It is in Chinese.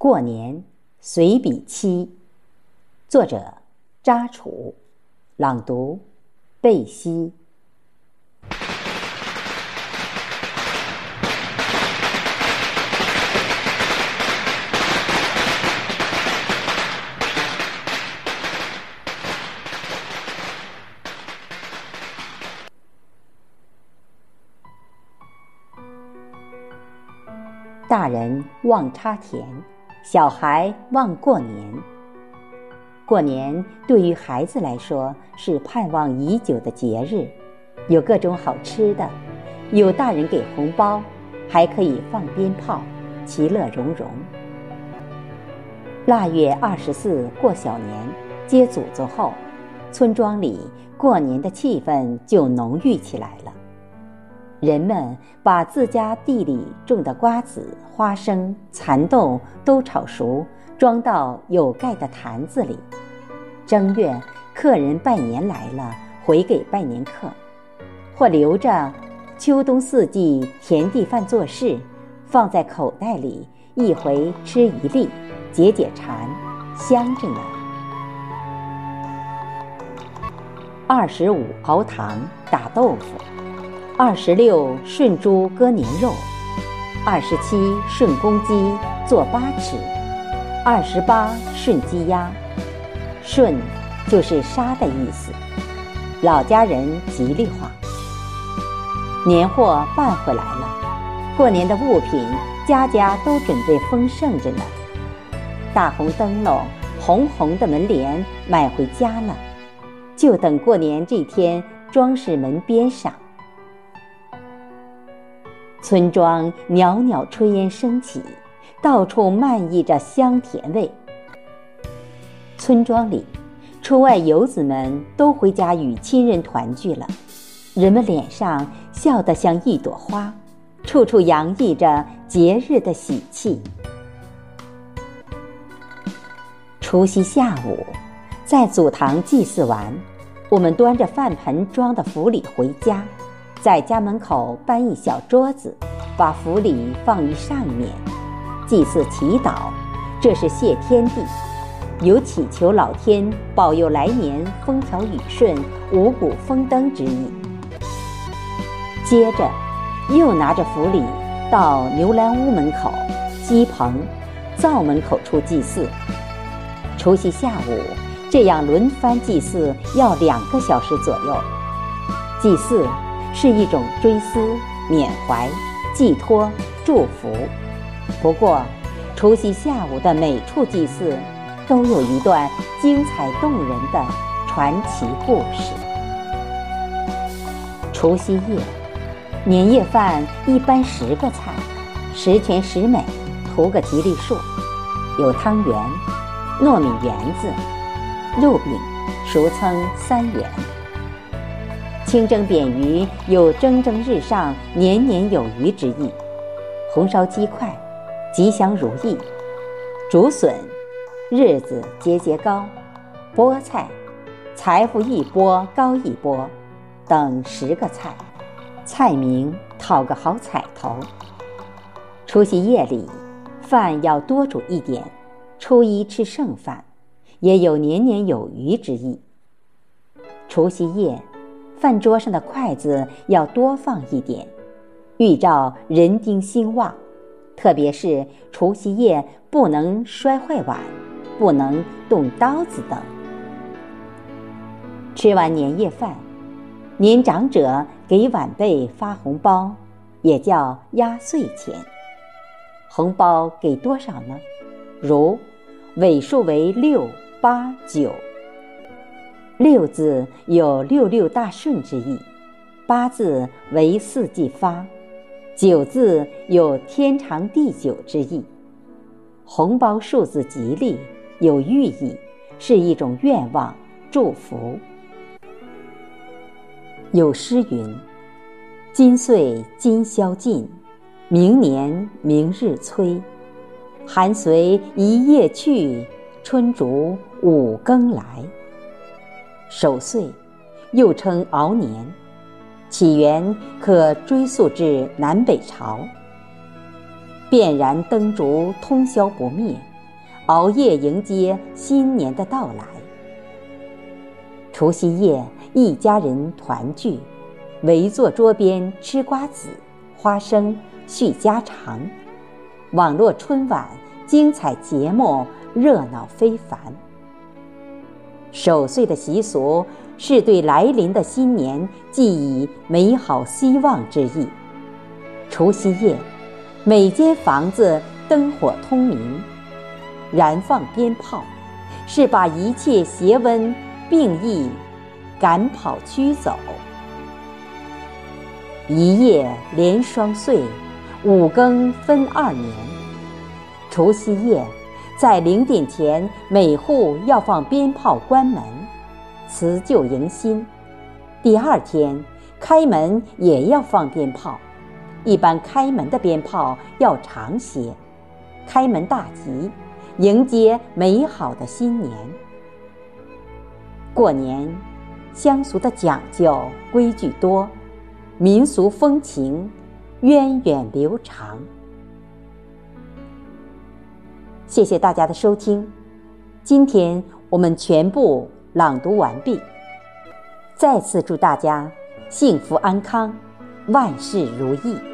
过年随笔七，作者扎楚，朗读贝西。大人望插田，小孩望过年。过年对于孩子来说是盼望已久的节日，有各种好吃的，有大人给红包，还可以放鞭炮，其乐融融。腊月二十四过小年，接祖宗后，村庄里过年的气氛就浓郁起来了。人们把自家地里种的瓜子、花生、蚕豆都炒熟，装到有盖的坛子里。正月，客人拜年来了，回给拜年客，或留着秋冬四季田地饭做事，放在口袋里，一回吃一粒，解解馋，香着呢。二十五熬糖打豆腐。二十六顺猪割年肉，二十七顺公鸡做八尺，二十八顺鸡鸭，顺就是杀的意思，老家人吉利话。年货办回来了，过年的物品家家都准备丰盛着呢。大红灯笼、红红的门帘买回家了，就等过年这天装饰门边上。村庄袅袅炊烟升起，到处漫溢着香甜味。村庄里，出外游子们都回家与亲人团聚了，人们脸上笑得像一朵花，处处洋溢着节日的喜气。除夕下午，在祖堂祭祀完，我们端着饭盆装的福礼回家。在家门口搬一小桌子，把福礼放于上面，祭祀祈祷，这是谢天地，有祈求老天保佑来年风调雨顺、五谷丰登之意。接着，又拿着福礼到牛栏屋门口、鸡棚、灶门口处祭祀。除夕下午这样轮番祭祀，要两个小时左右。祭祀。是一种追思、缅怀、寄托、祝福。不过，除夕下午的每处祭祀，都有一段精彩动人的传奇故事。除夕夜，年夜饭一般十个菜，十全十美，图个吉利数。有汤圆、糯米圆子、肉饼，俗称三元。清蒸扁鱼有蒸蒸日上、年年有余之意；红烧鸡块，吉祥如意；竹笋，日子节节高；菠菜，财富一波高一波，等十个菜，菜名讨个好彩头。除夕夜里，饭要多煮一点，初一吃剩饭，也有年年有余之意。除夕夜。饭桌上的筷子要多放一点，预兆人丁兴旺。特别是除夕夜不能摔坏碗，不能动刀子等。吃完年夜饭，年长者给晚辈发红包，也叫压岁钱。红包给多少呢？如尾数为六、八、九。六字有六六大顺之意，八字为四季发，九字有天长地久之意。红包数字吉利，有寓意，是一种愿望祝福。有诗云：“今岁今宵尽，明年明日催。寒随一夜去，春逐五更来。”守岁，又称熬年，起源可追溯至南北朝。遍燃灯烛通宵不灭，熬夜迎接新年的到来。除夕夜，一家人团聚，围坐桌边吃瓜子、花生，叙家常。网络春晚精彩节目热闹非凡。守岁的习俗是对来临的新年寄以美好希望之意。除夕夜，每间房子灯火通明，燃放鞭炮，是把一切邪瘟病疫赶跑驱走。一夜连双岁。五更分二年，除夕夜，在零点前，每户要放鞭炮关门，辞旧迎新。第二天开门也要放鞭炮，一般开门的鞭炮要长些，开门大吉，迎接美好的新年。过年，乡俗的讲究规矩多，民俗风情。源远流长。谢谢大家的收听，今天我们全部朗读完毕。再次祝大家幸福安康，万事如意。